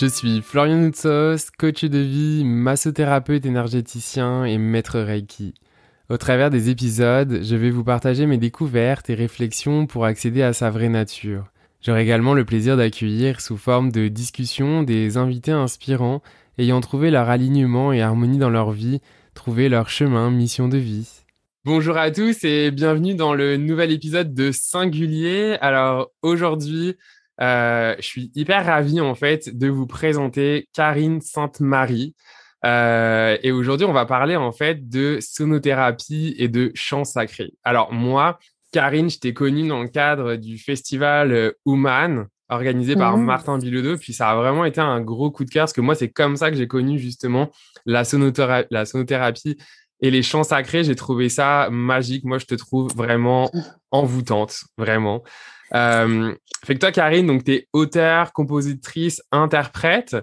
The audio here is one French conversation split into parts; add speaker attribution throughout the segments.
Speaker 1: Je suis Florian Noutsos, coach de vie, massothérapeute énergéticien et maître Reiki. Au travers des épisodes, je vais vous partager mes découvertes et réflexions pour accéder à sa vraie nature. J'aurai également le plaisir d'accueillir sous forme de discussion des invités inspirants ayant trouvé leur alignement et harmonie dans leur vie, trouvé leur chemin, mission de vie. Bonjour à tous et bienvenue dans le nouvel épisode de Singulier. Alors aujourd'hui, euh, je suis hyper ravi en fait de vous présenter Karine Sainte-Marie. Euh, et aujourd'hui, on va parler en fait de sonothérapie et de chant sacré. Alors moi, Karine, je t'ai connue dans le cadre du festival Human organisé par mmh. Martin Bilodeau. Puis ça a vraiment été un gros coup de cœur parce que moi, c'est comme ça que j'ai connu justement la, la sonothérapie et les chants sacrés. J'ai trouvé ça magique. Moi, je te trouve vraiment envoûtante, vraiment. Euh, fait que toi, Karine, donc tu es auteur, compositrice, interprète.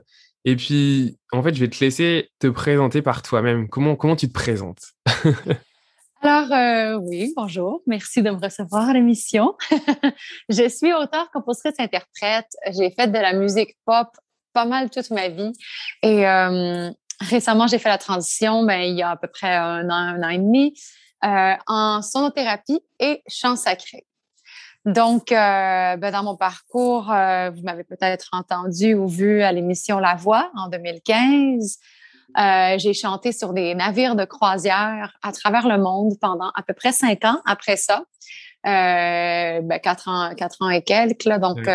Speaker 1: Et puis, en fait, je vais te laisser te présenter par toi-même. Comment, comment tu te présentes?
Speaker 2: Alors, euh, oui, bonjour. Merci de me recevoir à l'émission. je suis auteur, compositrice, interprète. J'ai fait de la musique pop pas mal toute ma vie. Et euh, récemment, j'ai fait la transition, ben, il y a à peu près un an, un an et demi, euh, en sonothérapie et chant sacré. Donc, euh, ben, dans mon parcours, euh, vous m'avez peut-être entendu ou vu à l'émission La Voix en 2015. Euh, j'ai chanté sur des navires de croisière à travers le monde pendant à peu près cinq ans après ça. Ben, quatre ans, quatre ans et quelques. Là, donc,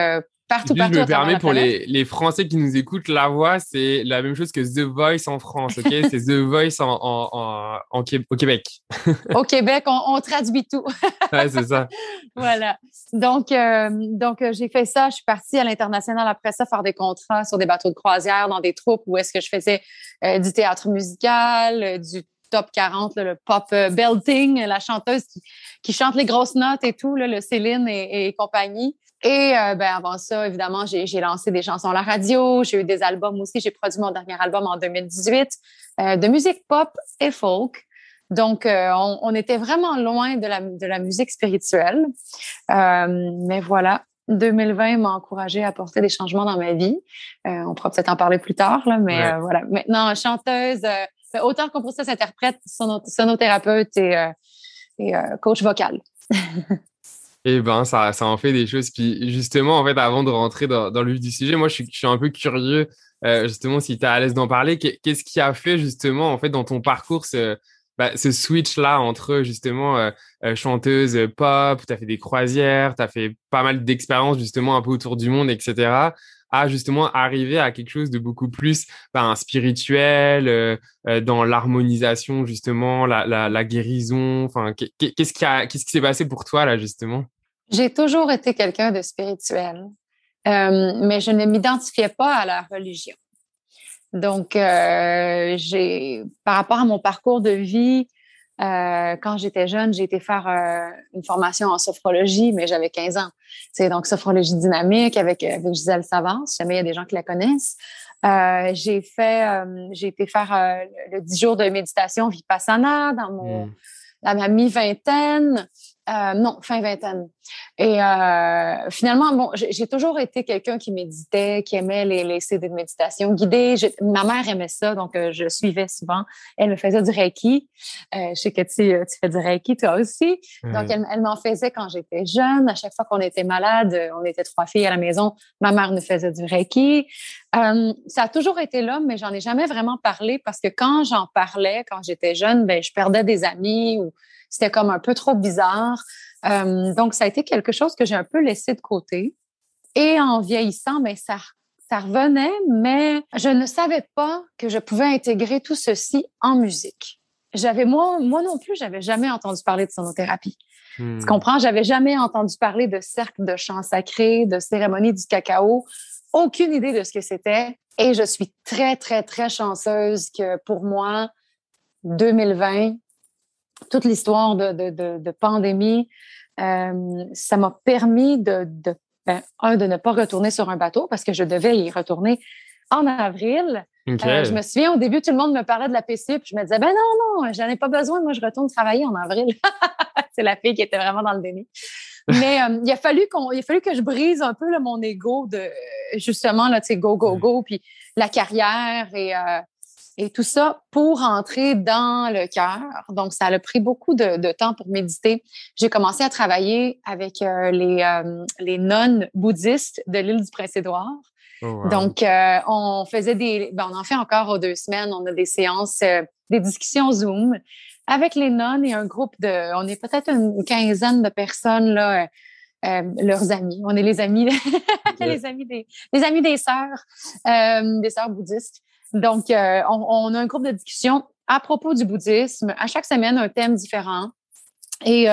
Speaker 2: partout,
Speaker 1: partout. Je me permets pour les, les, Français qui nous écoutent, La Voix, c'est la même chose que The Voice en France, OK? c'est The Voice en, en, en, au Québec.
Speaker 2: au Québec, on, traduit tout.
Speaker 1: ouais, c'est ça.
Speaker 2: voilà. Donc, euh, donc euh, j'ai fait ça. Je suis partie à l'international après ça faire des contrats sur des bateaux de croisière dans des troupes où est-ce que je faisais euh, du théâtre musical, du top 40, le pop belting, la chanteuse qui, qui, chante les grosses notes et tout, le Céline et, et compagnie. Et euh, ben, avant ça, évidemment, j'ai lancé des chansons à la radio, j'ai eu des albums aussi. J'ai produit mon dernier album en 2018 euh, de musique pop et folk. Donc, euh, on, on, était vraiment loin de la, de la musique spirituelle. mais voilà, 2020 m'a encouragé à apporter des changements dans ma vie. on pourra peut-être en parler plus tard, là, mais voilà. Maintenant, chanteuse, ben, auteur, compositrice, interprète, sonothérapeute et, et coach vocal.
Speaker 1: Eh ben, ça, ça en fait des choses. Puis justement, en fait, avant de rentrer dans, le vif du sujet, moi, je suis, un peu curieux, euh, justement, si tu es à l'aise d'en parler. Qu'est-ce qui a fait, justement, en fait, dans ton parcours, ce, bah, switch-là entre, justement, euh, euh chanteuse pop, tu as fait des croisières, tu as fait pas mal d'expériences, justement, un peu autour du monde, etc., à justement arriver à quelque chose de beaucoup plus bah, spirituel, euh, euh, dans l'harmonisation, justement, la, la, la guérison. Enfin, qu'est-ce qui, qui s'est passé pour toi, là, justement?
Speaker 2: J'ai toujours été quelqu'un de spirituel, euh, mais je ne m'identifiais pas à la religion. Donc, j'ai, par rapport à mon parcours de vie, euh, quand j'étais jeune, j'ai été faire euh, une formation en sophrologie, mais j'avais 15 ans. C'est donc sophrologie dynamique avec, avec Gisèle Savant, si jamais il y a des gens qui la connaissent. Euh, j'ai fait, j'ai été faire le 10 jours de méditation Vipassana dans mon, mmh. dans ma mi-vingtaine. Euh, non, fin vingtaine. Et euh, finalement, bon, j'ai toujours été quelqu'un qui méditait, qui aimait les, les CD de méditation guidée. ma mère aimait ça, donc euh, je suivais souvent. Elle me faisait du Reiki. je sais que tu, tu fais du Reiki, toi aussi. Donc, elle, elle m'en faisait quand j'étais jeune. À chaque fois qu'on était malade, on était trois filles à la maison, ma mère nous faisait du Reiki. ça a toujours été là, mais j'en ai jamais vraiment parlé parce que quand j'en parlais, quand j'étais jeune, ben, je perdais des amis ou c'était comme un peu trop bizarre. Euh, donc, ça a été quelque chose que j'ai un peu laissé de côté. Et en vieillissant, ben, ça, ça revenait, mais je ne savais pas que je pouvais intégrer tout ceci en musique. J'avais moi, moi non plus, j'avais jamais entendu parler de sonothérapie. Tu hmm. comprends? J'avais jamais entendu parler de cercle de chants sacrés, de cérémonie du cacao. Aucune idée de ce que c'était. Et je suis très, très, très chanceuse que pour moi, 2020, toute l'histoire de, de, de, pandémie, euh, ça m'a permis de, de ben, un, de ne pas retourner sur un bateau parce que je devais y retourner en avril. Euh, je me souviens, au début, tout le monde me parlait de la PC, puis je me disais, ben non, non, j'en ai pas besoin, moi, je retourne travailler en avril. C'est la fille qui était vraiment dans le déni. Mais euh, il, a fallu qu'on, il a fallu que je brise un peu mon ego de, justement, là, tu sais, go, go, go, puis la carrière et, euh, et tout ça pour entrer dans le cœur. Donc, ça a pris beaucoup de, temps pour méditer. J'ai commencé à travailler avec les, les nonnes bouddhistes de l'île du Prince-Édouard. Oh, Donc, euh, on faisait des, ben, on en fait encore aux deux semaines. On a des séances, euh, des discussions Zoom avec les nonnes et un groupe de, on est peut-être une quinzaine de personnes là, euh, leurs amis. On est les amis, les amis des, les amis des sœurs, des sœurs bouddhistes. Donc, on, on, a un groupe de discussion à propos du bouddhisme. À chaque semaine, un thème différent et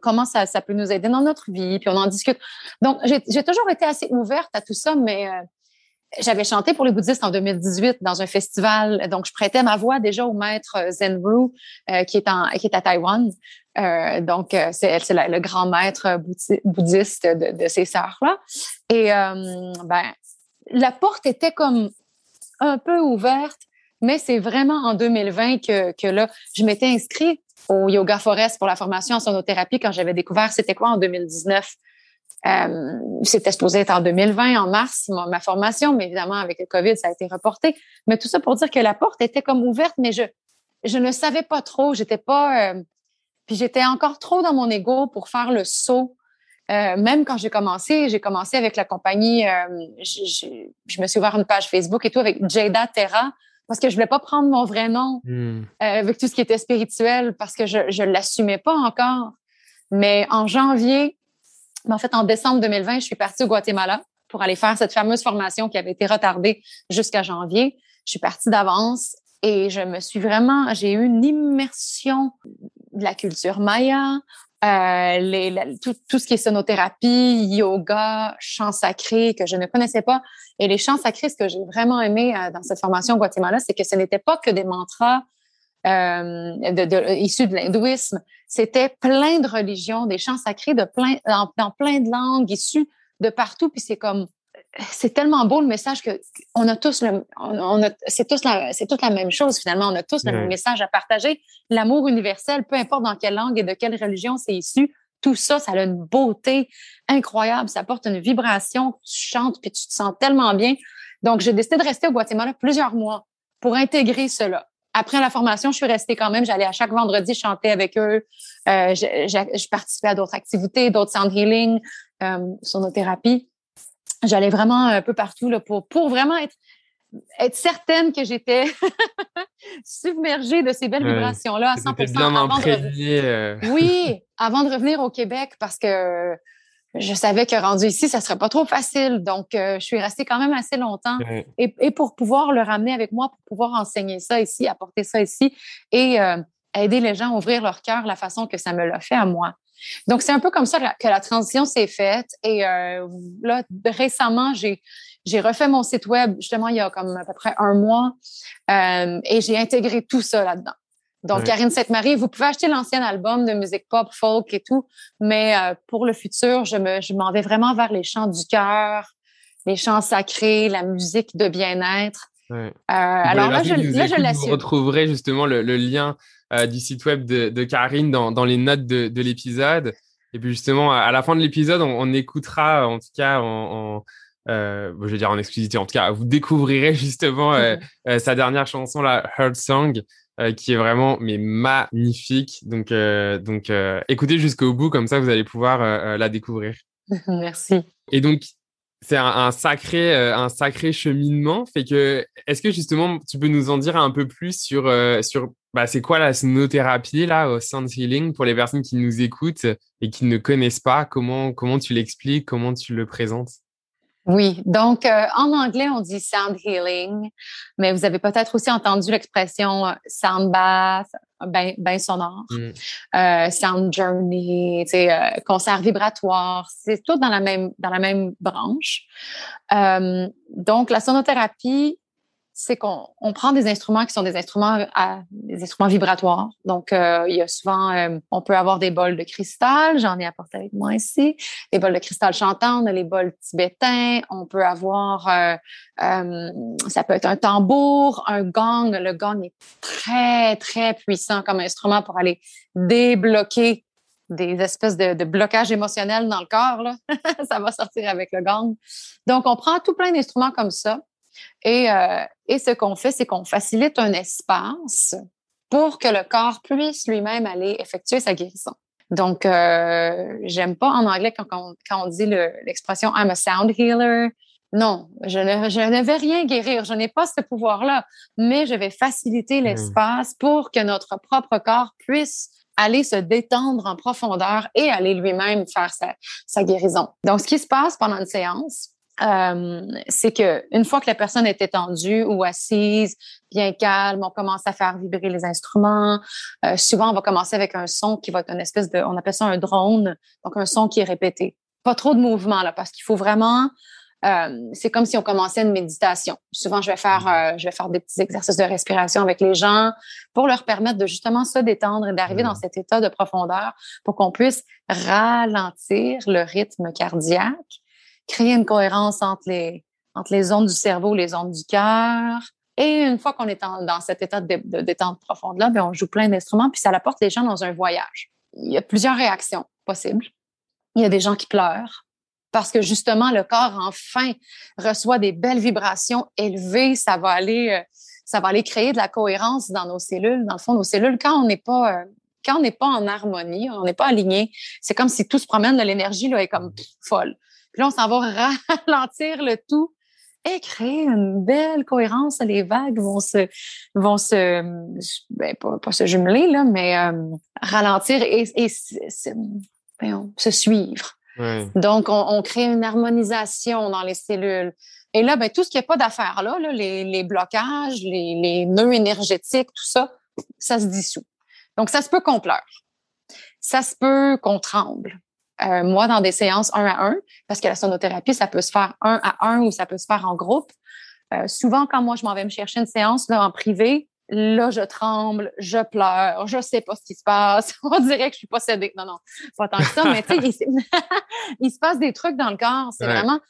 Speaker 2: comment ça, ça peut nous aider dans notre vie, puis on en discute. Donc, j'ai toujours été assez ouverte à tout ça, mais j'avais chanté pour les bouddhistes en 2018 dans un festival. Donc, je prêtais ma voix déjà au maître Zenru, euh, qui, est en, qui est à Taïwan. Euh, donc, euh, c'est le grand maître bouddhiste de, de ces sœurs-là. Et euh, ben, la porte était comme un peu ouverte, mais c'est vraiment en 2020 que, que là, je m'étais inscrite au Yoga Forest pour la formation en sonothérapie quand j'avais découvert c'était quoi en 2019 euh, C'était supposé être en 2020, en mars, ma, formation, mais évidemment, avec le COVID, ça a été reporté. Mais tout ça pour dire que la porte était comme ouverte, mais je, je ne savais pas trop. J'étais pas. Euh, puis j'étais encore trop dans mon ego pour faire le saut. Euh, même quand j'ai commencé, j'ai commencé avec la compagnie, euh, je me suis ouvert une page Facebook et tout avec Jada Terra parce que je voulais pas prendre mon vrai nom hmm. avec tout ce qui était spirituel parce que je je l'assumais pas encore. Mais en janvier, mais en fait, en décembre 2020, je suis partie au Guatemala pour aller faire cette fameuse formation qui avait été retardée jusqu'à janvier. Je suis partie d'avance et je me suis vraiment, j'ai eu une immersion de la culture maya, euh, les, tout, tout, ce qui est sonothérapie, yoga, chants sacrés que je ne connaissais pas. Et les chants sacrés, ce que j'ai vraiment aimé euh, dans cette formation au Guatemala, c'est que ce n'était pas que des mantras euh, de, de, issus de l'hindouisme. C'était plein de religions, des chants sacrés de plein, dans, plein de langues issues de partout. Puis c'est comme, c'est tellement beau le message que on a tous le, on, a, c'est tous la, c'est toute la même chose finalement. On a tous le même message à partager. L'amour universel, peu importe dans quelle langue et de quelle religion c'est issu. Tout ça, ça a une beauté incroyable. Ça apporte une vibration. Tu chantes puis tu te sens tellement bien. Donc, j'ai décidé de rester au Guatemala plusieurs mois pour intégrer cela après la formation, je suis restée quand même. J'allais à chaque vendredi chanter avec eux. Euh, je, je, participais à d'autres activités, d'autres sound healing, euh, sonothérapie. J'allais vraiment un peu partout là, pour, pour vraiment être, être certaine que j'étais submergée de ces belles vibrations-là à 100
Speaker 1: bien euh.
Speaker 2: Oui, avant de revenir au Québec parce que je savais que rendu ici, ça serait pas trop facile. Donc, euh, je suis restée quand même assez longtemps. Et, et, pour pouvoir le ramener avec moi, pour pouvoir enseigner ça ici, apporter ça ici et euh, aider les gens à ouvrir leur cœur la façon que ça me l'a fait à moi. Donc, c'est un peu comme ça que la transition s'est faite. Et euh, là, récemment, j'ai j'ai refait mon site web justement il y a comme à peu près un mois et j'ai intégré tout ça là-dedans. Donc, Karine Sainte-Marie, vous pouvez acheter l'ancien album de musique pop, folk et tout, mais euh, pour le futur, je me, je m'en vais vraiment vers les chants du cœur, les chants sacrés, la musique de bien-être. Euh, alors là, je, là, je l'assume.
Speaker 1: Vous retrouverez justement le, le lien euh, du site web de, de Karine dans, dans, les notes de, de l'épisode. Et puis justement, à la fin de l'épisode, on, on, écoutera, en tout cas, en, en euh, je veux dire en exclusivité, en tout cas, vous découvrirez justement euh, sa dernière chanson, la Heart Song, euh, qui est vraiment mais magnifique. Donc, euh, donc euh, écoutez jusqu'au bout, comme ça vous allez pouvoir la découvrir.
Speaker 2: Merci.
Speaker 1: Et donc, c'est un, sacré, un sacré cheminement. Fait que, est-ce que justement, tu peux nous en dire un peu plus sur, sur bah, c'est quoi la sonothérapie là, au sound healing pour les personnes qui nous écoutent et qui ne connaissent pas? Comment, comment tu l'expliques? Comment tu le présentes?
Speaker 2: Oui, donc euh, en anglais, on dit sound healing, mais vous avez peut-être aussi entendu l'expression euh, sound bath, bain, bain sonore, mm. euh, sound journey, euh, concert vibratoire, c'est tout dans la même dans la même branche. donc la sonothérapie, c'est qu'on on prend des instruments qui sont des instruments à, des instruments vibratoires. Donc, euh, il y a souvent, euh, on peut avoir des bols de cristal. J'en ai apporté avec moi ici. Des bols de cristal chantants, on a les bols tibétains. On peut avoir, euh, ça peut être un tambour, un gong. Le gong est très, très puissant comme instrument pour aller débloquer des espèces de, de blocages émotionnels dans le corps. Là. ça va sortir avec le gong. Donc, on prend tout plein d'instruments comme ça et, euh, et ce qu'on fait, c'est qu'on facilite un espace pour que le corps puisse lui-même aller effectuer sa guérison. Donc, euh, j'aime pas en anglais quand, on, quand on dit l'expression I'm a sound healer. Non, je ne, je ne vais rien guérir. Je n'ai pas ce pouvoir-là, mais je vais faciliter mmh. l'espace pour que notre propre corps puisse aller se détendre en profondeur et aller lui-même faire sa, sa guérison. Donc, ce qui se passe pendant une séance, euh, c'est que une fois que la personne est étendue ou assise, bien calme, on commence à faire vibrer les instruments. Euh, souvent, on va commencer avec un son qui va être une espèce de, on appelle ça un drone, donc un son qui est répété. Pas trop de mouvement là, parce qu'il faut vraiment. Euh, c'est comme si on commençait une méditation. Souvent, je vais faire, euh, je vais faire des petits exercices de respiration avec les gens pour leur permettre de justement se détendre et d'arriver dans mmh. cet état de profondeur pour qu'on puisse ralentir le rythme cardiaque créer une cohérence entre les, entre les ondes du cerveau, les ondes du cœur. Et une fois qu'on est dans cet état de, détente profonde-là, ben, on joue plein d'instruments, puis ça apporte les gens dans un voyage. Il y a plusieurs réactions possibles. Il y a des gens qui pleurent parce que justement, le corps, enfin, reçoit des belles vibrations élevées. Ça va aller, euh, ça va aller créer de la cohérence dans nos cellules. Dans le fond, nos cellules, quand on n'est pas, euh, quand on n'est pas en harmonie, on n'est pas aligné, c'est comme si tout se promène, l'énergie est comme folle. Puis là, on s'en va ralentir le tout et créer une belle cohérence. Les vagues vont se, vont se, ben, pas, se jumeler, là, mais euh, ralentir et, et ben, se suivre. Donc, on, crée une harmonisation dans les cellules. Et là, ben, tout ce qui n'est pas d'affaires là, les, les, blocages, les, les, nœuds énergétiques, tout ça, ça se dissout. Donc, ça se peut qu'on pleure. Ça se peut qu'on tremble. Euh, moi, dans des séances un à un, parce que la sonothérapie, ça peut se faire un à un ou ça peut se faire en groupe. Euh, souvent, quand moi, je m'en vais me chercher une séance là, en privé, là, je tremble, je pleure, je sais pas ce qui se passe. On dirait que je suis possédée. Non, non, pas tant que ça, mais tu sais, il, se passe des trucs dans le corps. C'est vraiment...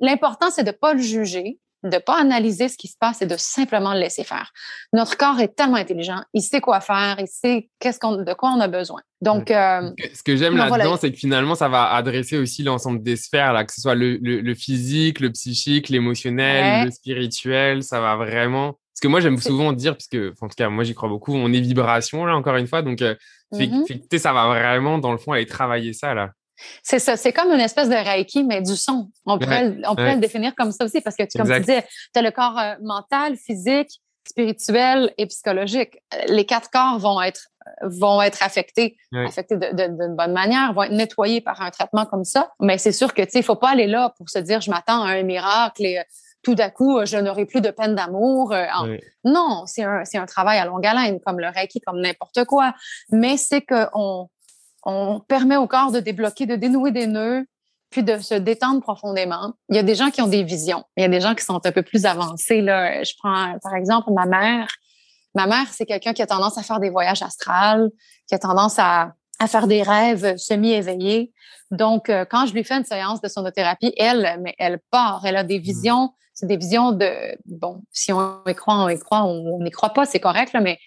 Speaker 2: L'important, c'est de pas le juger, de pas analyser ce qui se passe et de simplement le laisser faire. Notre corps est tellement intelligent, il sait quoi faire, il sait qu'est-ce qu'on, de quoi on a besoin. Donc, euh,
Speaker 1: ce que j'aime là-dedans, c'est que finalement, ça va adresser aussi l'ensemble des sphères, là, que ce soit le, le, physique, le psychique, l'émotionnel, le spirituel, ça va vraiment. Parce que moi, j'aime souvent dire, puisque, en tout cas, moi, j'y crois beaucoup, on est vibration, là, encore une fois. Donc, euh, mm-hmm. ça va vraiment, dans le fond, aller travailler ça, là.
Speaker 2: C'est ça, c'est comme une espèce de reiki, mais du son. On pourrait, on pourrait le définir comme ça aussi, parce que, comme tu disais, tu as le corps euh, mental, physique, spirituel et psychologique. Les quatre corps vont être vont être affectés, affectés d'une bonne manière, vont être nettoyés par un traitement comme ça. Mais c'est sûr que tu sais, il faut pas aller là pour se dire je m'attends à un miracle et euh, tout d'un coup je n'aurai plus de peine d'amour. Euh, non, c'est un un travail à longue haleine comme le reiki, comme n'importe quoi. Mais c'est que on permet au corps de débloquer, de dénouer des nœuds, puis de se détendre profondément. Il y a des gens qui ont des visions. Il y a des gens qui sont un peu plus avancés. Là. Je prends, par exemple, ma mère. Ma mère, c'est quelqu'un qui a tendance à faire des voyages astrales, qui a tendance à, à faire des rêves semi-éveillés. Donc, euh, quand je lui fais une séance de sonothérapie, elle, mais elle part. Elle a des mmh. visions. C'est des visions de, bon, si on y croit, on y croit, on n'y croit pas, c'est correct, là, mais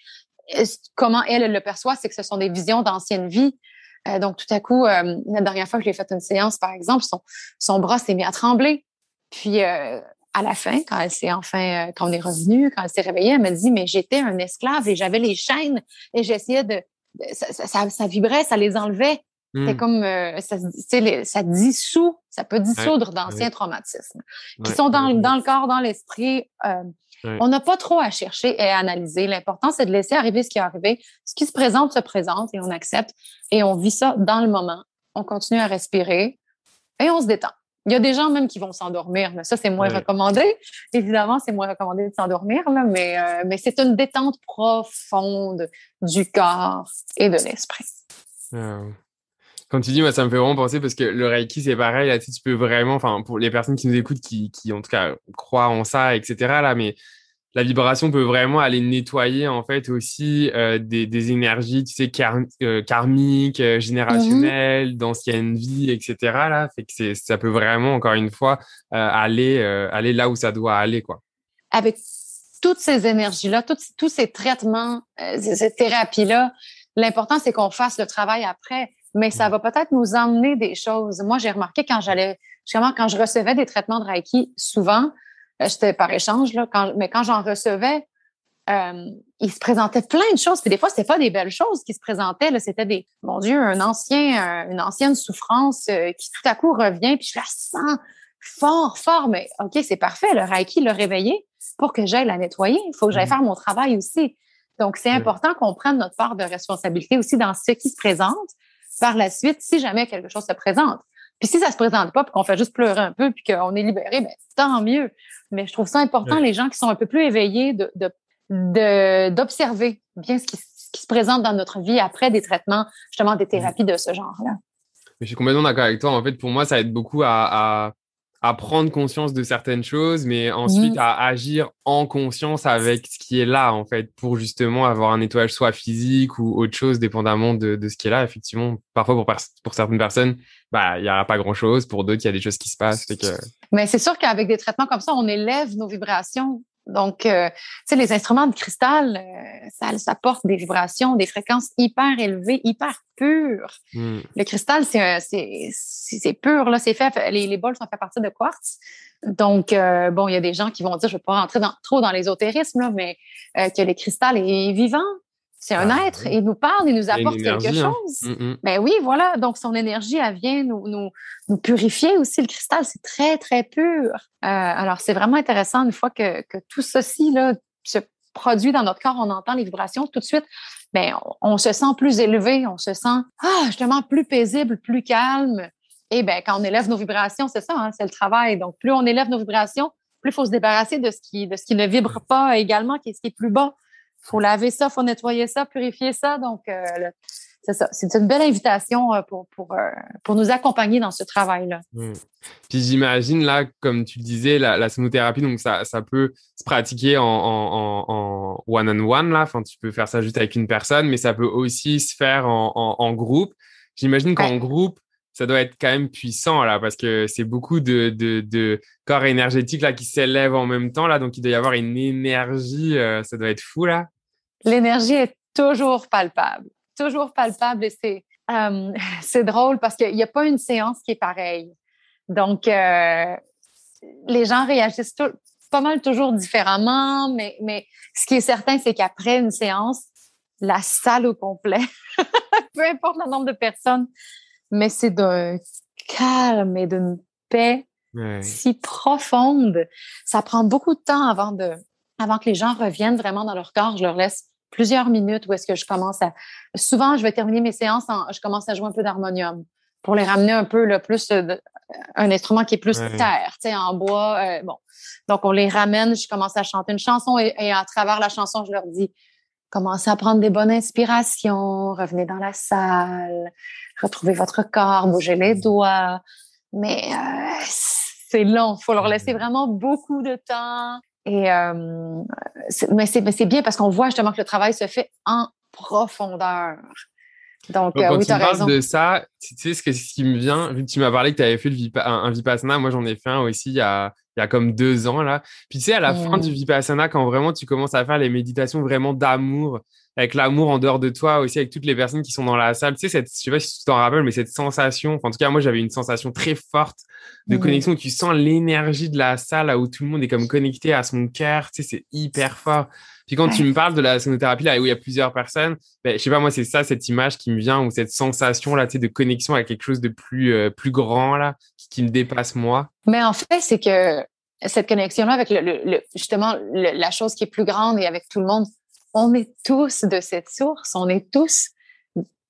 Speaker 2: euh, comment elle, elle le perçoit, c'est que ce sont des visions d'ancienne vie. Euh, donc, tout à coup, euh, la dernière fois que j'ai fait une séance, par exemple, son, son bras s'est mis à trembler. Puis, euh, à la fin, quand elle s'est enfin, quand on est revenu, quand elle s'est réveillée, elle m'a dit, mais j'étais un esclave et j'avais les chaînes et j'essayais de, ça, ça, ça, vibrait, ça les enlevait. C'est hmm. comme, ça, ça dissout, ça peut dissoudre d'anciens traumatismes qui sont dans, dans le corps, dans l'esprit. On n'a pas trop à chercher et à analyser. L'important, c'est de laisser arriver ce qui est arrivé. Ce qui se présente, se présente et on accepte. Et on vit ça dans le moment. On continue à respirer et on se détend. Il y a des gens même qui vont s'endormir, mais ça, c'est moins recommandé. Évidemment, c'est moins recommandé de s'endormir, mais, euh, mais c'est une détente profonde du corps et de l'esprit.
Speaker 1: Ah quand tu dis, moi, ça me fait vraiment penser parce que le Reiki, c'est pareil. Là, tu, peux vraiment, enfin, pour les personnes qui nous écoutent, qui, qui en tout cas croient en ça, etc. Là, mais la vibration peut vraiment aller nettoyer en fait aussi euh, des, des, énergies, tu sais, euh, karmiques, euh, générationnelles, d'anciennes vies, etc. Là, fait que ça peut vraiment encore une fois aller aller là où ça doit aller, quoi.
Speaker 2: Avec toutes ces énergies-là, tous ces traitements, ces thérapies-là, l'important c'est qu'on fasse le travail après, mais ça mm. va peut-être nous emmener des choses. Moi, j'ai remarqué quand j'allais, justement, quand je recevais des traitements de Reiki, souvent c'était par échange, là, quand, mais quand j'en recevais, euh, il se présentait plein de choses. Puis des fois, c'était pas des belles choses qui se présentaient. C'était des, mon Dieu, un ancien, une ancienne souffrance euh, qui tout à coup revient. Puis je la sens fort, fort. Mais OK, c'est parfait. Le Reiki l'a réveillé pour que j'aille la nettoyer. Il faut que j'aille mmh. faire mon travail aussi. Donc, c'est important qu'on prenne notre part de responsabilité aussi dans ce qui se présente. Par la suite, si jamais quelque chose se présente. Puis si ça se présente pas, puis qu'on fait juste pleurer un peu, puis qu'on est libéré, ben tant mieux. Mais je trouve ça important, les gens qui sont un peu plus éveillés, de, d'observer bien ce qui, se présente dans notre vie après des traitements, justement des thérapies de ce genre-là.
Speaker 1: Je suis complètement d'accord avec toi. En fait, pour moi, ça aide beaucoup à, à, prendre conscience de certaines choses, mais ensuite à agir en conscience avec ce qui est là, en fait, pour justement avoir un nettoyage soit physique ou autre chose, dépendamment de, de ce qui est là. Effectivement, parfois pour, pour certaines personnes, bah, il n'y aura pas grand-chose. Pour d'autres, il y a des choses qui se passent. Que...
Speaker 2: Mais c'est sûr qu'avec des traitements comme ça, on élève nos vibrations. Donc, euh, tu sais, les instruments de cristal, euh, ça, ça porte des vibrations, des fréquences hyper élevées, hyper pures. Hmm. Le cristal, c'est pur, là, c'est fait, les, les bols sont faits à partir de quartz. Donc, euh, bon, il y a des gens qui vont dire, je ne vais pas rentrer dans, trop dans l'ésotérisme, là, mais que le cristal est vivant, c'est un ah, être. Il nous parle, il nous apporte quelque hein. chose. Mm, mm. Ben oui, voilà. Donc, son énergie, elle vient nous, nous, nous purifier aussi. Le cristal, c'est très, très pur. Euh, alors, c'est vraiment intéressant une fois que, que tout ceci là, se produit dans notre corps, on entend les vibrations tout de suite. Ben, on, se sent plus élevé, on se sent ah, justement plus paisible, plus calme. Et ben, quand on élève nos vibrations, c'est ça, hein, c'est le travail. Donc, plus on élève nos vibrations, plus il faut se débarrasser de ce qui, de ce qui ne vibre pas également, qui est ce qui est plus bas faut laver ça, faut nettoyer ça, purifier ça. Donc, euh, c'est ça. C'est une belle invitation euh, pour, pour, euh, pour nous accompagner dans ce travail-là.
Speaker 1: Mmh. Puis j'imagine, là, comme tu le disais, la, la sonothérapie, donc ça, ça peut se pratiquer en, en, en one-on-one, là. Enfin, tu peux faire ça juste avec une personne, mais ça peut aussi se faire en, en groupe. J'imagine qu'en groupe, ça doit être quand même puissant là parce que c'est beaucoup de, de, corps énergétiques là qui s'élèvent en même temps là. Donc il doit y avoir une énergie euh, ça doit être fou là.
Speaker 2: L'énergie est toujours palpable. Toujours palpable et c'est euh, drôle parce qu'il n'y a pas une séance qui est pareille. Donc euh, les gens réagissent pas mal toujours différemment mais mais ce qui est certain c'est qu'après une séance la salle au complet peu importe le nombre de personnes mais c'est d'un calme et d'une paix si profonde. Ça prend beaucoup de temps avant de, avant que les gens reviennent vraiment dans leur corps. Je leur laisse plusieurs minutes où est-ce que je commence à. Souvent, je vais terminer mes séances en, je commence à jouer un peu d'harmonium pour les ramener un peu le plus un instrument qui est plus terre, tu sais, en bois. Euh, bon, donc on les ramène. Je commence à chanter une chanson et, et à travers la chanson, je leur dis commencez à prendre des bonnes inspirations, revenez dans la salle, retrouvez votre corps, bougez les doigts. Mais euh, c'est long, il faut leur laisser vraiment beaucoup de temps. Et euh, mais c'est bien parce qu'on voit justement que le travail se fait en profondeur.
Speaker 1: Donc, euh, oui, tu as raison. de ça, tu sais ce, que, ce qui me vient, vu que tu m'as parlé que tu avais fait le un, un, Vipassana, moi j'en ai fait un aussi il y a, il y a comme deux ans là. Puis tu sais, à la fin du Vipassana, quand vraiment tu commences à faire les méditations vraiment d'amour, avec l'amour en dehors de toi aussi, avec toutes les personnes qui sont dans la salle, tu sais, cette, je sais pas si tu t'en rappelles, mais cette sensation, en tout cas, moi j'avais une sensation très forte de connexion, où tu sens l'énergie de la salle là, où tout le monde est comme connecté à son cœur, tu sais, c'est hyper fort. Puis quand tu me parles de la sonothérapie, là où il y a plusieurs personnes, ben, je sais pas, moi, c'est ça, cette image qui me vient, ou cette sensation, là, tu sais, de connexion avec quelque chose de plus, euh, plus grand, là, qui, me dépasse moi.
Speaker 2: Mais en fait, c'est que cette connexion-là avec le, justement la chose qui est plus grande et avec tout le monde, on est tous de cette source, on est tous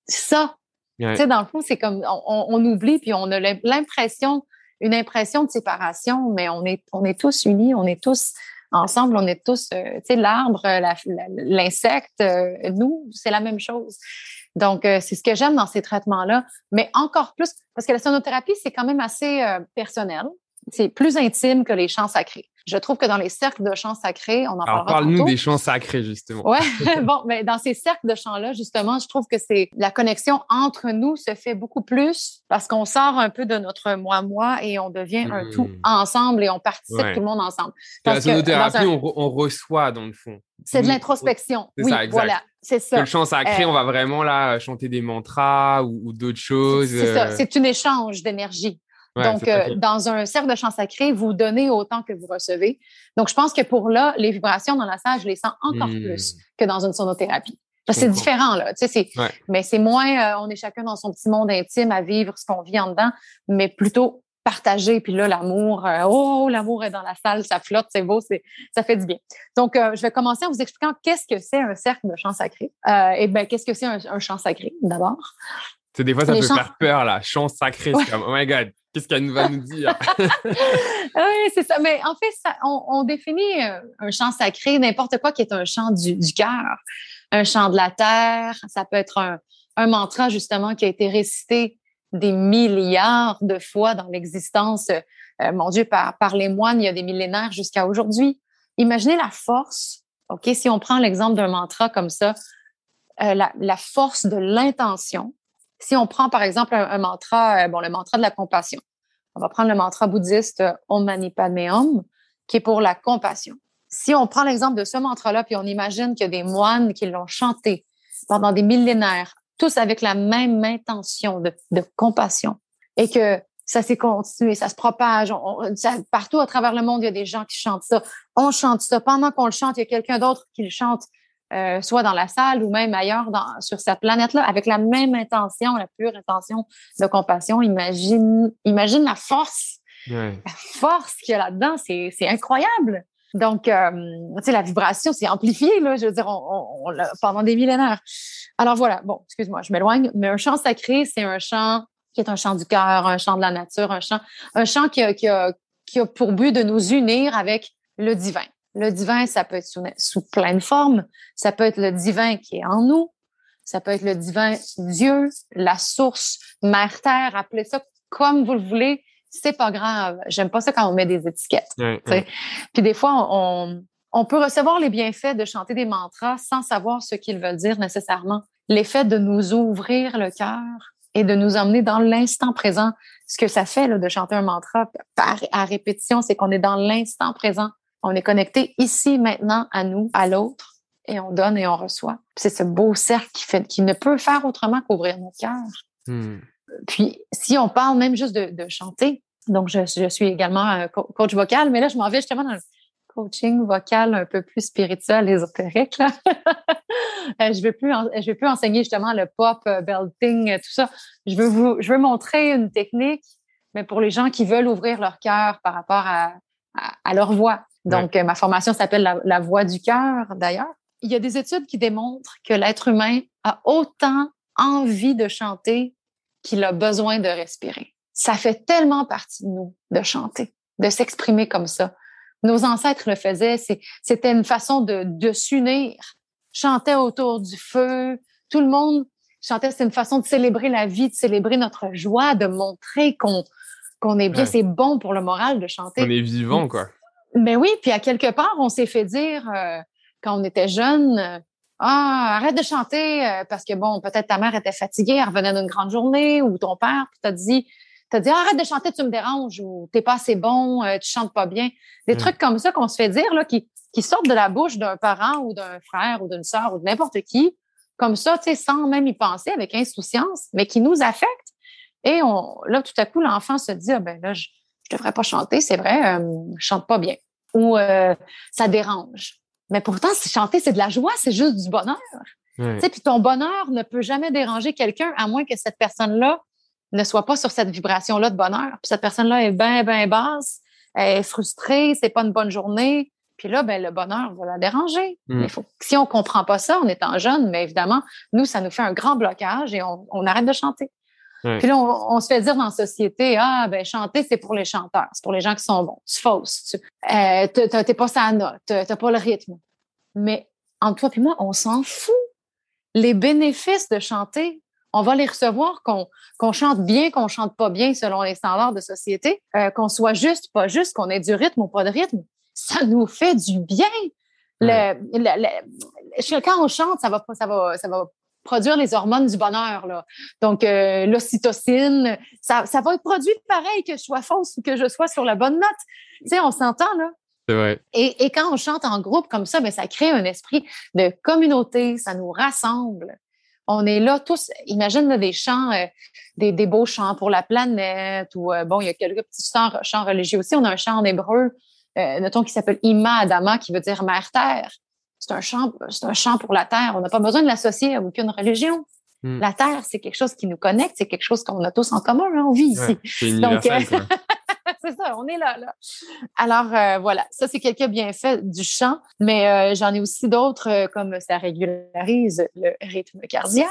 Speaker 2: ça. Tu sais, dans le fond, c'est comme on, on, oublie puis on a l'impression, une impression de séparation, mais on est, on est tous unis, on est tous ensemble, on est tous, euh, tu sais, l'arbre, l'insecte, euh, nous, c'est la même chose. Donc, euh, c'est ce que j'aime dans ces traitements-là, mais encore plus, parce que la sonothérapie, c'est quand même assez personnel. C'est plus intime que les chants sacrés. Je trouve que dans les cercles de chants sacrés, on en
Speaker 1: Alors, parle-nous des chants sacrés, justement.
Speaker 2: Ouais, bon, mais dans ces cercles de chants-là, justement, je trouve que c'est la connexion entre nous se fait beaucoup plus parce qu'on sort un peu de notre moi-moi et on devient un tout hmm. ensemble et on participe tout le monde ensemble.
Speaker 1: Dans la sonothérapie, on, reçoit, dans le fond.
Speaker 2: C'est de l'introspection. Oui, ça, voilà. C'est ça.
Speaker 1: le chant sacré, on va vraiment là chanter des mantras ou, d'autres choses.
Speaker 2: C'est ça. Euh. C'est un échange d'énergie. Donc, euh, dans un cercle de chant sacré, vous donnez autant que vous recevez. Donc, je pense que pour là, les vibrations dans la salle, je les sens encore hmm. plus que dans une sonothérapie. C'est différent, là. Tu sais, Mais c'est moins, euh, on est chacun dans son petit monde intime à vivre ce qu'on vit en dedans, mais plutôt partager. Puis là, l'amour, euh, oh, l'amour est dans la salle, ça flotte, c'est beau, c'est, ça fait du bien. Donc, je vais commencer en vous expliquant qu'est-ce que c'est un cercle de chant sacré. et bien, qu'est-ce que c'est un, chant sacré, d'abord?
Speaker 1: Tu des fois, ça peut faire peur, là. Chant sacré, c'est comme, oh my God, Qu'est-ce qu'elle va nous dire?
Speaker 2: oui, c'est ça. Mais en fait, on, définit euh, un chant sacré, n'importe quoi qui est un chant du, cœur, un chant de la terre. Ça peut être un, mantra, justement, qui a été récité des milliards de fois dans l'existence, euh, mon Dieu, par, les moines, il y a des millénaires jusqu'à aujourd'hui. Imaginez la force. OK, si on prend l'exemple d'un mantra comme ça, euh, la force de l'intention, si on prend par exemple un, mantra, euh, bon, le mantra de la compassion, on va prendre le mantra bouddhiste euh, Om Mani Padme Hum, qui est pour la compassion. Si on prend l'exemple de ce mantra-là, puis on imagine qu'il y a des moines qui l'ont chanté pendant des millénaires, tous avec la même intention de, compassion, et que ça s'est continué, ça se propage. partout à travers le monde, il y a des gens qui chantent ça. On chante ça. Pendant qu'on le chante, il y a quelqu'un d'autre qui le chante. Euh, soit dans la salle ou même ailleurs sur cette planète-là, avec la même intention, la pure intention de compassion. Imagine, imagine la force, la force qu'il y a là-dedans, c'est, incroyable. Donc, euh, tu sais, la vibration, c'est amplifié, là, je veux dire, on, pendant des millénaires. Alors voilà, bon, excuse-moi, je m'éloigne, mais un chant sacré, c'est un chant qui est un chant du cœur, un chant de la nature, un chant, un chant qui qui a, qui a pour but de nous unir avec le divin. Le divin, ça peut être sous, plein de formes. Ça peut être le divin qui est en nous. Ça peut être le divin Dieu, la source, Mère Terre, appelez ça comme vous le voulez. C'est pas grave. J'aime pas ça quand on met des étiquettes. Puis des fois, on, on peut recevoir les bienfaits de chanter des mantras sans savoir ce qu'ils veulent dire nécessairement. L'effet de nous ouvrir le cœur et de nous emmener dans l'instant présent. Ce que ça fait là, de chanter un mantra par, à répétition, c'est qu'on est dans l'instant présent. On est connecté ici, maintenant, à nous, à l'autre, et on donne et on reçoit. C'est ce beau cercle qui, fait, qui ne peut faire autrement qu'ouvrir notre cœur. Hmm. Puis, si on parle même juste de, chanter, donc je, suis également coach vocal, mais là, je m'en vais justement dans le coaching vocal un peu plus spirituel, ésotérique. Là. Euh, je ne vais, plus je vais plus enseigner justement le pop, euh, belting, tout ça. Je veux, vous, je veux montrer une technique, mais pour les gens qui veulent ouvrir leur cœur par rapport à, à leur voix. Donc, euh, ma formation s'appelle la, voix du cœur, d'ailleurs. Il y a des études qui démontrent que l'être humain a autant envie de chanter qu'il a besoin de respirer. Ça fait tellement partie de nous de chanter, de s'exprimer comme ça. Nos ancêtres le faisaient, c'était une façon de, de s'unir. Chanter autour du feu, tout le monde chantait, c'est une façon de célébrer la vie, de célébrer notre joie, de montrer qu'on qu'on est bien. C'est bon pour le moral de chanter.
Speaker 1: On est vivant, quoi.
Speaker 2: Mais oui, puis à quelque part, on s'est fait dire euh, quand on était jeune, euh, ah, arrête de chanter euh, parce que bon, peut-être ta mère était fatiguée, elle revenait d'une grande journée, ou ton père t'a dit, t'a dit arrête de chanter, tu me déranges, ou t'es pas assez bon, tu chantes pas bien. Des trucs comme ça qu'on se fait dire là, qui, qui sortent de la bouche d'un parent ou d'un frère ou d'une sœur ou de n'importe qui, comme ça, tu sais, sans même y penser, avec insouciance, mais qui nous affectent. Et on, là, tout à coup, l'enfant se dit, ah ben là, je, je devrais pas chanter, c'est vrai, euh, je chante pas bien. Ou euh, ça dérange. Mais pourtant, chanter, c'est de la joie, c'est juste du bonheur. Puis ton bonheur ne peut jamais déranger quelqu'un à moins que cette personne-là ne soit pas sur cette vibration-là de bonheur. Puis cette personne-là est bien, bien basse, elle est frustrée, c'est pas une bonne journée. Puis là, ben, le bonheur va la déranger. Mm. Mais faut, si on comprend pas ça en étant jeune, mais évidemment, nous, ça nous fait un grand blocage et on arrête de chanter. Puis là, on, se fait dire dans la société, ah, ben chanter, c'est pour les chanteurs, c'est pour les gens qui sont bons. Tu fausses. Tu euh, t'es pas sa note, t'as pas le rythme. Mais entre toi et moi, on s'en fout. Les bénéfices de chanter, on va les recevoir, qu'on chante bien, qu'on chante pas bien selon les standards de société, euh, qu'on soit juste, pas juste, qu'on ait du rythme ou pas de rythme. ça nous fait du bien. Le, le, quand on chante, ça va, ça va, ça va produire les hormones du bonheur. Là. Donc, euh, l'ocytocine, ça, ça va être produit pareil que je sois fausse ou que je sois sur la bonne note. Tu sais, on s'entend, là.
Speaker 1: Vrai.
Speaker 2: Et, et, quand on chante en groupe comme ça, ben, ça crée un esprit de communauté, ça nous rassemble. On est là tous, imagine des chants, euh, des, des, beaux chants pour la planète, ou euh, bon, il y a quelques petits chants, chants, religieux aussi. On a un chant en hébreu, notons, qui s'appelle Ima Adama, qui veut dire mère terre c'est un champ, c'est un champ pour la terre. On n'a pas besoin de l'associer à aucune religion. Hmm. La terre, c'est quelque chose qui nous connecte, c'est quelque chose qu'on a tous en commun, hein, on vit ici.
Speaker 1: c'est Donc, euh,
Speaker 2: c'est ça, on est là, là. Alors euh, voilà, ça c'est quelques bienfaits du chant, mais euh, j'en ai aussi d'autres comme ça régularise le rythme cardiaque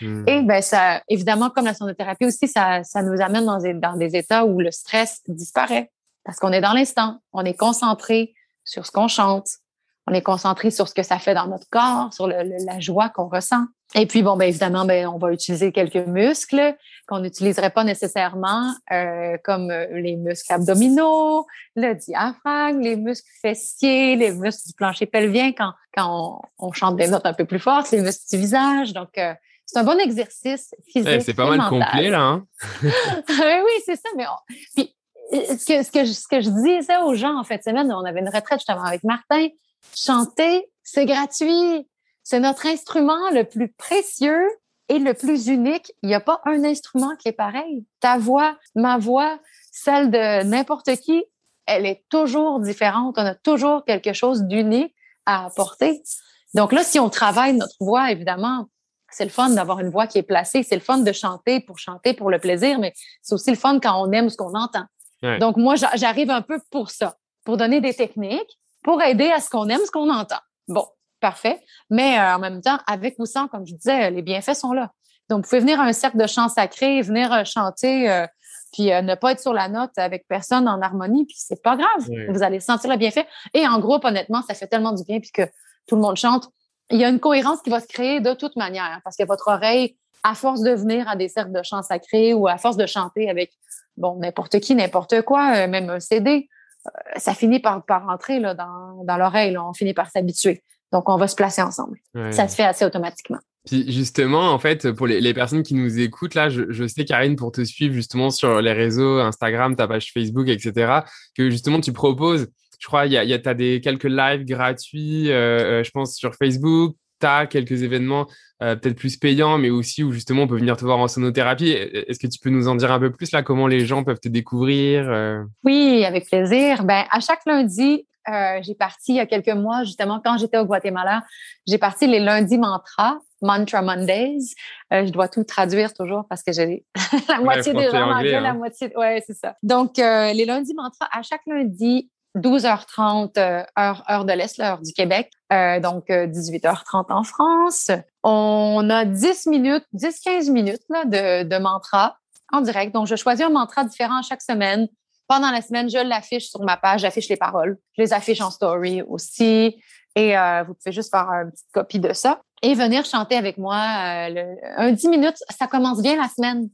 Speaker 2: hmm. et ben ça, évidemment, comme la sonothérapie aussi, ça, ça nous amène dans des, dans des états où le stress disparaît parce qu'on est dans l'instant, on est concentré sur ce qu'on chante, on est concentré sur ce que ça fait dans notre corps, sur la joie qu'on ressent. Et puis, bon, ben évidemment, ben, on va utiliser quelques muscles qu'on n'utiliserait pas nécessairement, euh, comme euh, les muscles abdominaux, le diaphragme, les muscles fessiers, les muscles du plancher pelvien quand, quand on, chante des notes un peu plus fortes, les muscles du visage. Donc, euh, c'est un bon exercice physique.
Speaker 1: c'est pas mal complet, là. Hein?
Speaker 2: oui, c'est ça. Mais puis, ce que, ce, que je, ce que je disais aux gens en fait de semaine, on avait une retraite justement avec Martin. Chanter, c'est gratuit. C'est notre instrument le plus précieux et le plus unique. Il n'y a pas un instrument qui est pareil. Ta voix, ma voix, celle de n'importe qui, elle est toujours différente. On a toujours quelque chose d'unique à apporter. Donc là, si on travaille notre voix, évidemment, c'est le fun d'avoir une voix qui est placée. C'est le fun de chanter pour chanter pour le plaisir, mais c'est aussi le fun quand on aime ce qu'on entend. Donc moi, j'arrive un peu pour ça, pour donner des techniques, pour aider à ce qu'on aime, ce qu'on entend. Bon, parfait. Mais euh, en même temps, avec ou sans, comme je disais, les bienfaits sont là. Donc, vous pouvez venir à un cercle de chant sacré, venir euh, chanter, euh, puis ne pas être sur la note avec personne en harmonie, puis c'est pas grave. Vous allez sentir le bienfait. Et en groupe, honnêtement, ça fait tellement du bien, puis que tout le monde chante. Il y a une cohérence qui va se créer de toute manière, parce que votre oreille, à force de venir à des cercles de chant sacré ou à force de chanter avec, bon, n'importe qui, n'importe quoi, même un CD, ça finit par, par rentrer là, dans, dans l'oreille. On finit par s'habituer. Donc, on va se placer ensemble. Ça se fait assez automatiquement.
Speaker 1: Puis justement, en fait, pour les, les personnes qui nous écoutent, là, je, je, sais, Karine, pour te suivre justement sur les réseaux, Instagram, ta page Facebook, etc., que justement, tu proposes, je crois, il y a, y a as des quelques lives gratuits, euh, euh je pense, sur Facebook, quelques événements euh, peut-être plus payants, mais aussi où justement on peut venir te voir en sonothérapie. Est-ce que tu peux nous en dire un peu plus là, comment les gens peuvent te découvrir euh?
Speaker 2: Oui, avec plaisir. Ben, à chaque lundi, euh, j'ai parti il y a quelques mois, justement, quand j'étais au Guatemala, j'ai parti les lundis mantra, Mantra Mondays. je dois tout traduire toujours parce que j'ai la moitié des gens en anglais, la hein. moitié. Ouais, c'est ça. Donc, les lundis mantra, à chaque lundi, 12h30 euh, heure, heure de l'Est, l'heure du Québec, euh, donc 18h30 euh, en France. On a 10 minutes, 10-15 minutes là, de, de mantra en direct. Donc, je choisis un mantra différent chaque semaine. Pendant la semaine, je l'affiche sur ma page, j'affiche les paroles. Je les affiche en story aussi. Et euh, vous pouvez juste faire une petite copie de ça et venir chanter avec moi. Euh, un 10 minutes, ça commence bien la semaine.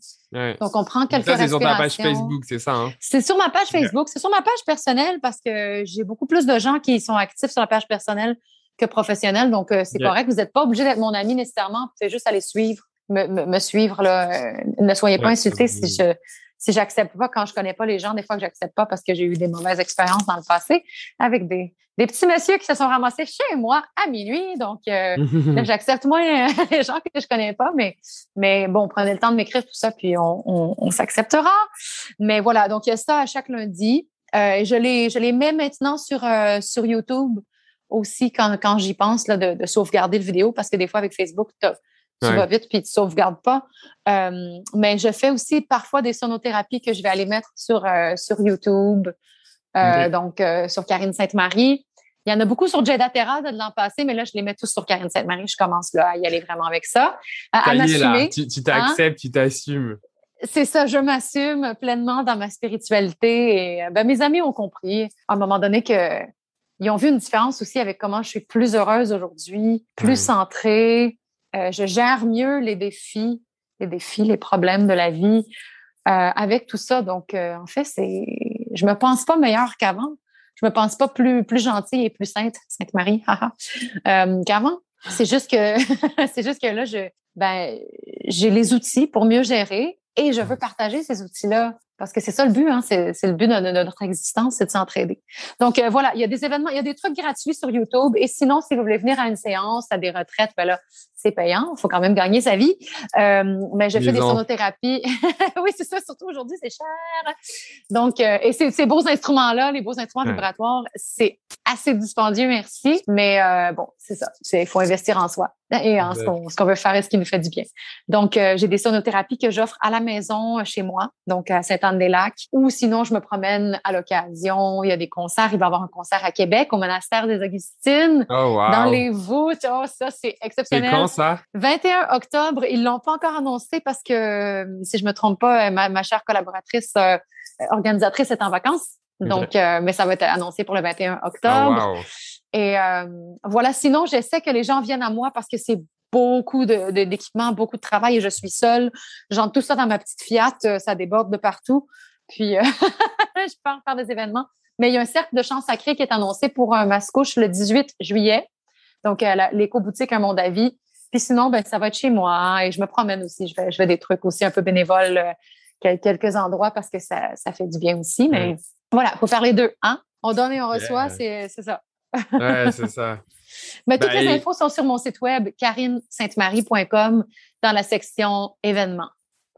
Speaker 2: Donc, on prend quelques ça,
Speaker 1: c'est sur ta page Facebook, c'est ça? Hein?
Speaker 2: C'est sur ma page Facebook. C'est sur ma page personnelle parce que j'ai beaucoup plus de gens qui sont actifs sur la page personnelle que professionnelle. Donc, euh, c'est correct. Vous n'êtes pas obligé d'être mon ami nécessairement. Vous pouvez juste aller suivre, me, me, suivre. Là. ne soyez pas insultés si je si j'accepte pas quand je connais pas les gens, des fois que j'accepte pas parce que j'ai eu des mauvaises expériences dans le passé avec des, des petits messieurs qui se sont ramassés chez moi à minuit. Donc, euh, j'accepte moins les gens que je connais pas, mais, mais bon, prenez le temps de m'écrire tout ça, puis on, on, s'acceptera. Mais voilà, donc il y a ça à chaque lundi. Euh, je, les, je les mets maintenant sur, euh, sur YouTube aussi quand, quand j'y pense là, de, de, sauvegarder le vidéo parce que des fois avec Facebook, tu tu vas vite puis tu sauvegardes pas. Euh, mais je fais aussi parfois des sonothérapies que je vais aller mettre sur, euh, sur YouTube, euh, donc sur Karine Sainte-Marie. Il y en a beaucoup sur Jada Terra de l'an passé, mais là, je les mets tous sur Karine Sainte-Marie. Je commence là à y aller vraiment avec ça.
Speaker 1: À, tu t'acceptes, hein? tu t'assumes.
Speaker 2: C'est ça, je m'assume pleinement dans ma spiritualité. Et ben, mes amis ont compris à un moment donné que ils ont vu une différence aussi avec comment je suis plus heureuse aujourd'hui, plus centrée, euh, je gère mieux les défis, les défis, les problèmes de la vie euh, avec tout ça. Donc, euh, en fait, c'est, je me pense pas meilleure qu'avant. je me pense pas plus, plus gentille et plus sainte, Sainte Marie, euh, qu'avant. C'est juste que, c'est juste que là, je, ben, j'ai les outils pour mieux gérer et je veux partager ces outils-là parce que c'est ça le but, hein? c'est, le but de, notre existence, c'est de s'entraider. Donc euh, voilà, il y a des événements, il y a des trucs gratuits sur YouTube. Et sinon, si vous voulez venir à une séance, à des retraites, ben là, c'est payant. Il faut quand même gagner sa vie. Euh, mais je fais des sonothérapies. oui, c'est ça. Surtout aujourd'hui, c'est cher. Donc, euh, et ces, ces beaux instruments-là, les beaux instruments vibratoires, c'est assez dispendieux, merci. Mais euh, bon, c'est ça. Il faut investir en soi et en ce qu'on veut faire et ce qui nous fait du bien. Donc, euh, j'ai des sonothérapies que j'offre à la maison chez moi, donc à Sainte-Anne-des-Lacs, ou sinon, je me promène à l'occasion. Il y a des concerts. Il va y avoir un concert à Québec, au monastère des Augustines,
Speaker 1: oh, wow.
Speaker 2: dans les voûtes. Oh, ça, c'est exceptionnel. 21 octobre. Ils l'ont pas encore annoncé parce que, si je me trompe pas, ma, chère collaboratrice euh, organisatrice est en vacances. Donc, euh, mais ça va être annoncé pour le 21 octobre.
Speaker 1: Oh,
Speaker 2: Et euh, voilà. Sinon, j'essaie que les gens viennent à moi parce que c'est beaucoup d'équipements, de, beaucoup de travail et je suis seule. J'entre tout ça dans ma petite Fiat, ça déborde de partout. Puis, je pars faire des événements. Mais il y a un cercle de chants sacrés qui est annoncé pour un mascouche le 18 juillet. Donc, l'éco-boutique Un Monde à Vie. Puis sinon, ben, ça va être chez moi et je me promène aussi. Je fais, je fais des trucs aussi un peu bénévoles, euh, quelques endroits parce que ça, ça fait du bien aussi. Mais voilà, il faut faire les deux. Hein? On donne et on reçoit, c'est ça.
Speaker 1: ouais, c'est ça.
Speaker 2: Mais toutes ben, les infos sont sur mon site web, carinesaintemarie.com, dans la section événements,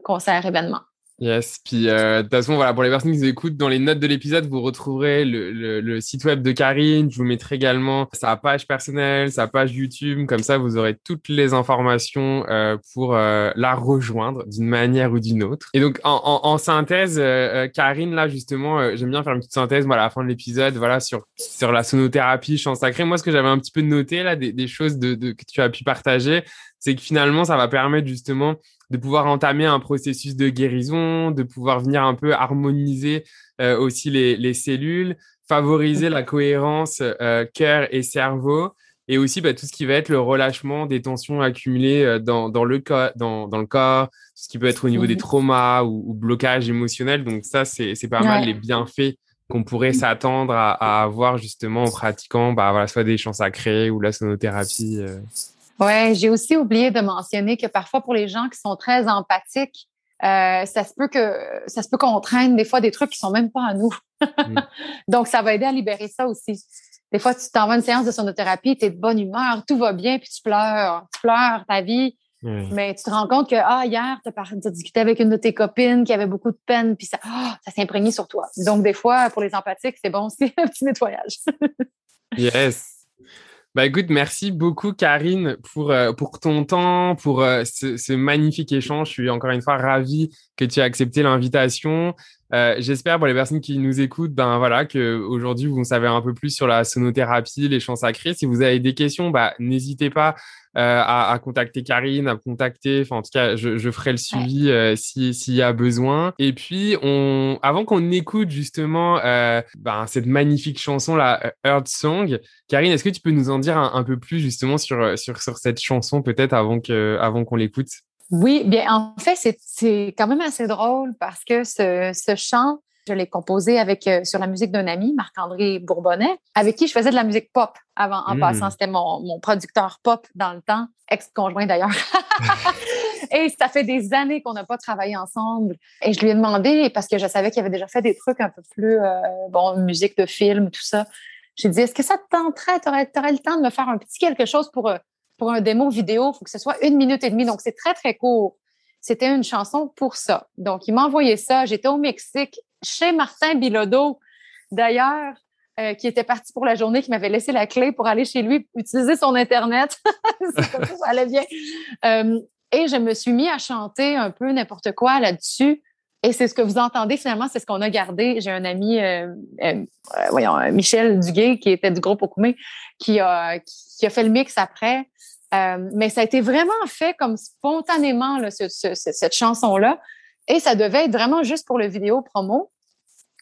Speaker 2: concert événements.
Speaker 1: Yes, puis euh, de toute façon, voilà, pour les personnes qui nous écoutent, dans les notes de l'épisode, vous retrouverez le, le, le, site web de Karine. Je vous mettrai également sa page personnelle, sa page YouTube. Comme ça, vous aurez toutes les informations euh, pour euh, la rejoindre d'une manière ou d'une autre. Et donc, en, en, en synthèse, euh, Karine, là, justement, j'aime bien faire une petite synthèse moi, à la fin de l'épisode, voilà, sur, sur la sonothérapie, chant sacré. Moi, ce que j'avais un petit peu noté, là, des, des choses de, de, que tu as pu partager, c'est que finalement, ça va permettre justement de pouvoir entamer un processus de guérison, de pouvoir venir un peu harmoniser euh, aussi les, les, cellules, favoriser la cohérence euh, cœur et cerveau, et aussi bah, tout ce qui va être le relâchement des tensions accumulées euh, dans, dans, le, corps, dans, dans, le corps, ce qui peut être au niveau des traumas ou, ou blocages émotionnels. Donc ça, c'est pas mal les bienfaits qu'on pourrait s'attendre à, à, avoir justement en pratiquant bah, voilà, soit des chants sacrés ou la sonothérapie.
Speaker 2: Oui, j'ai aussi oublié de mentionner que parfois pour les gens qui sont très empathiques, euh, ça se peut que ça se peut qu'on traîne des fois des trucs qui sont même pas à nous. Mm. Donc, ça va aider à libérer ça aussi. Des fois, tu t'envoies une séance de sonothérapie, tu es de bonne humeur, tout va bien, puis tu pleures. Tu pleures ta vie. Mais tu te rends compte que, ah, hier, tu as, discuté avec une de tes copines qui avait beaucoup de peine, puis ça, oh, ça s'est imprégné sur toi. Donc, des fois, pour les empathiques, c'est bon aussi un petit nettoyage.
Speaker 1: yes. Bah écoute, merci beaucoup Karine pour, euh, pour ton temps, pour euh, ce, ce, magnifique échange. Je suis encore une fois ravi que tu aies accepté l'invitation. Euh, J'espère pour les personnes qui nous écoutent, ben voilà, que aujourd'hui vous en savez un peu plus sur la sonothérapie, les chants sacrés. Si vous avez des questions, bah n'hésitez pas euh, à, à, contacter Karine, à contacter. Enfin, en tout cas, je, je ferai le suivi euh, s'il y a besoin. Et puis, on, avant qu'on écoute justement euh, ben, cette magnifique chanson la Earth Song, Karine, est-ce que tu peux nous en dire un, un peu plus justement sur sur sur cette chanson peut-être avant que avant qu'on l'écoute?
Speaker 2: Oui, bien, en fait, c'est quand même assez drôle parce que ce, ce chant, je l'ai composé avec euh, sur la musique d'un ami, Marc-André Bourbonnais, avec qui je faisais de la musique pop avant. En hmm. passant, c'était mon, mon, producteur pop dans le temps, ex-conjoint d'ailleurs. et ça fait des années qu'on n'a pas travaillé ensemble. Et je lui ai demandé, parce que je savais qu'il avait déjà fait des trucs un peu plus, euh, bon, musique de film, tout ça. J'ai dit, est-ce que ça te tenterait, tu aurais, le temps de me faire un petit quelque chose pour, euh, pour un démo vidéo, il faut que ce soit une minute et demie. Donc, c'est très, très court. C'était une chanson pour ça. Donc, il m'a envoyé ça. J'étais au Mexique chez Martin Bilodeau, d'ailleurs, euh, qui était parti pour la journée, qui m'avait laissé la clé pour aller chez lui utiliser son Internet. ça, allait bien. Euh, et je me suis mis à chanter un peu n'importe quoi là-dessus. Et c'est ce que vous entendez finalement, c'est ce qu'on a gardé. J'ai un ami, euh, voyons, Michel Duguay, qui était du groupe Okoumé, qui a, qui a fait le mix après. Euh, mais ça a été vraiment fait comme spontanément, là, ce, ce, cette chanson-là. Et ça devait être vraiment juste pour le vidéo promo.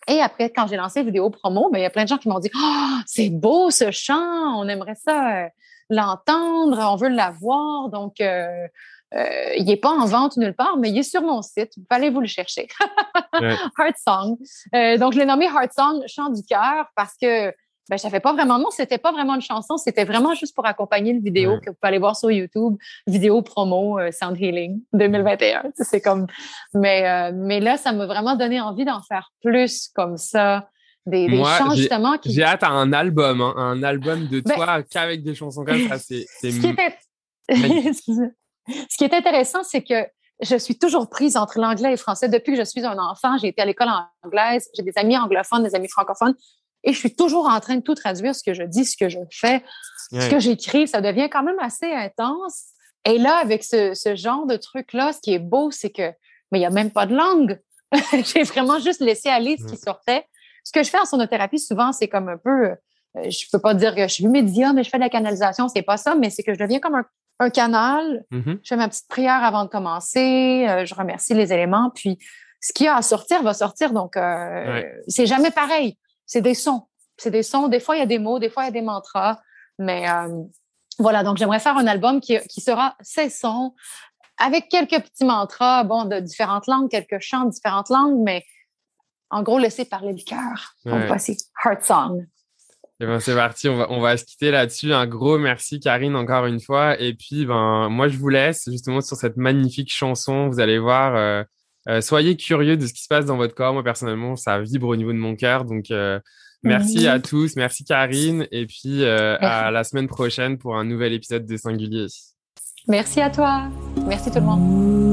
Speaker 2: Et après, quand j'ai lancé vidéo promo, ben, il y a plein de gens qui m'ont dit Oh, c'est beau ce chant, on aimerait ça. l'entendre, on veut l'avoir. Donc, euh, euh, il n'est pas en vente nulle part, mais il est sur mon site. Vous allez vous le chercher. Heart Song. Euh, donc, je l'ai nommé Heart Song, chant du cœur, parce que ben, je savais pas vraiment non, c'était pas vraiment une chanson, c'était vraiment juste pour accompagner le vidéo que vous pouvez aller voir sur YouTube, vidéo promo euh, Sound Healing 2021. C'est comme, mais mais là, ça m'a vraiment donné envie d'en faire plus comme ça. Des, des chants justement
Speaker 1: qui. J'ai hâte à un album, hein, un album de ben toi qu'avec des chansons comme ça. C'est.
Speaker 2: Ce qui est intéressant, c'est que je suis toujours prise entre l'anglais et le français. Depuis que je suis un enfant, j'ai été à l'école anglaise, j'ai des amis anglophones, des amis francophones, et je suis toujours en train de tout traduire ce que je dis, ce que je fais, ce que j'écris. Ça devient quand même assez intense. Et là, avec ce, genre de truc-là, ce qui est beau, c'est que mais il n'y a même pas de langue. j'ai vraiment juste laissé aller ce qui sortait. Ce que je fais en sonothérapie, souvent, c'est comme un peu, euh, je peux pas dire que je suis médium, mais je fais de la canalisation, c'est pas ça, mais c'est que je deviens comme un, un canal. Mm-hmm. Je fais ma petite prière avant de commencer. Euh, je remercie les éléments. Puis, ce qui a à sortir va sortir. Donc, euh, c'est jamais pareil. C'est des sons. C'est des sons. Des fois, il y a des mots. Des fois, il y a des mantras. Mais euh, voilà. Donc, j'aimerais faire un album qui, qui sera ces sons avec quelques petits mantras, bon, de différentes langues, quelques chants de différentes langues, mais en gros, laisser parler le cœur. Donc, voici Heart Song.
Speaker 1: Eh ben, c'est parti, on va, on va se quitter là-dessus. Un gros merci Karine encore une fois. Et puis ben moi je vous laisse justement sur cette magnifique chanson. Vous allez voir, euh, euh, soyez curieux de ce qui se passe dans votre corps. Moi personnellement, ça vibre au niveau de mon cœur. Donc euh, merci à tous, merci Karine. Et puis à la semaine prochaine pour un nouvel épisode de Singulier.
Speaker 2: Merci à toi. Merci tout le monde.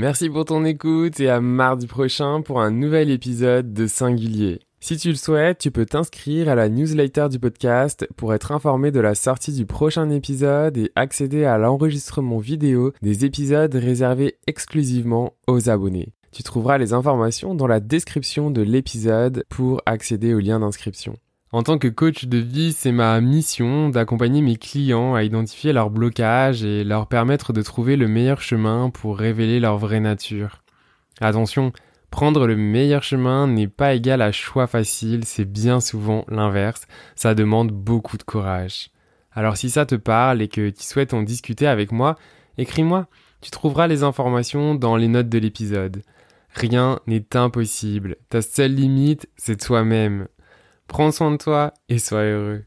Speaker 1: Merci pour ton écoute et à mardi prochain pour un nouvel épisode de Singulier. Si tu le souhaites, tu peux t'inscrire à la newsletter du podcast pour être informé de la sortie du prochain épisode et accéder à l'enregistrement vidéo des épisodes réservés exclusivement aux abonnés. Tu trouveras les informations dans la description de l'épisode pour accéder au lien d'inscription. En tant que coach de vie, c'est ma mission d'accompagner mes clients à identifier leurs blocages et leur permettre de trouver le meilleur chemin pour révéler leur vraie nature. Attention, prendre le meilleur chemin n'est pas égal à choix facile, c'est bien souvent l'inverse, ça demande beaucoup de courage. Alors si ça te parle et que tu souhaites en discuter avec moi, écris-moi, tu trouveras les informations dans les notes de l'épisode. Rien n'est impossible, ta seule limite, c'est toi-même. Prends soin de toi et sois heureux.